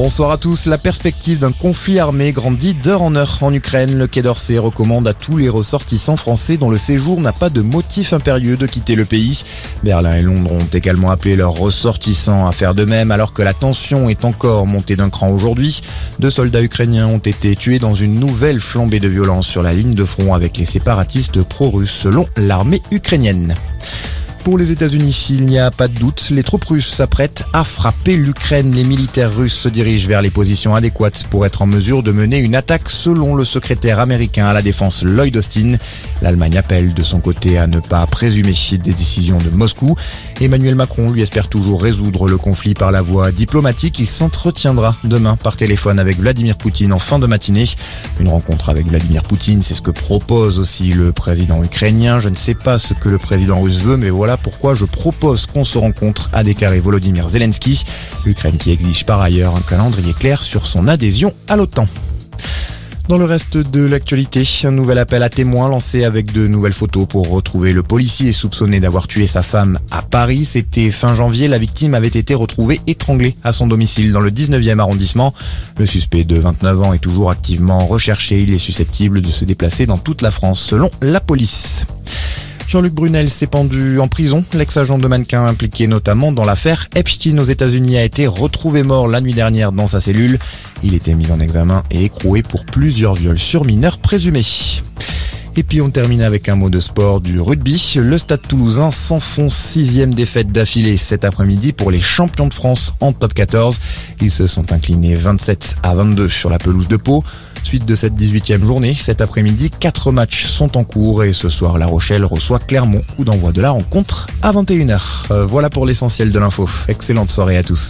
Bonsoir à tous. La perspective d'un conflit armé grandit d'heure en heure en Ukraine. Le Quai d'Orsay recommande à tous les ressortissants français dont le séjour n'a pas de motif impérieux de quitter le pays. Berlin et Londres ont également appelé leurs ressortissants à faire de même alors que la tension est encore montée d'un cran aujourd'hui. Deux soldats ukrainiens ont été tués dans une nouvelle flambée de violence sur la ligne de front avec les séparatistes pro-russes selon l'armée ukrainienne. Pour les États-Unis, il n'y a pas de doute, les troupes russes s'apprêtent à frapper l'Ukraine. Les militaires russes se dirigent vers les positions adéquates pour être en mesure de mener une attaque selon le secrétaire américain à la défense Lloyd Austin. L'Allemagne appelle de son côté à ne pas présumer des décisions de Moscou. Emmanuel Macron lui espère toujours résoudre le conflit par la voie diplomatique. Il s'entretiendra demain par téléphone avec Vladimir Poutine en fin de matinée. Une rencontre avec Vladimir Poutine, c'est ce que propose aussi le président ukrainien. Je ne sais pas ce que le président russe veut, mais voilà pourquoi je propose qu'on se rencontre, a déclaré Volodymyr Zelensky. L'Ukraine qui exige par ailleurs un calendrier clair sur son adhésion à l'OTAN. Dans le reste de l'actualité, un nouvel appel à témoins lancé avec de nouvelles photos pour retrouver le policier soupçonné d'avoir tué sa femme à Paris. C'était fin janvier, la victime avait été retrouvée étranglée à son domicile dans le 19e arrondissement. Le suspect de 29 ans est toujours activement recherché. Il est susceptible de se déplacer dans toute la France selon la police. Jean-Luc Brunel s'est pendu en prison. L'ex-agent de mannequin impliqué notamment dans l'affaire Epstein aux États-Unis a été retrouvé mort la nuit dernière dans sa cellule. Il était mis en examen et écroué pour plusieurs viols sur mineurs présumés. Et puis on termine avec un mot de sport du rugby. Le stade toulousain s'enfonce sixième défaite d'affilée cet après-midi pour les champions de France en top 14. Ils se sont inclinés 27 à 22 sur la pelouse de Pau. Suite de cette 18e journée, cet après-midi, quatre matchs sont en cours et ce soir, La Rochelle reçoit Clermont, ou d'envoi de la rencontre à 21h. Euh, voilà pour l'essentiel de l'info. Excellente soirée à tous.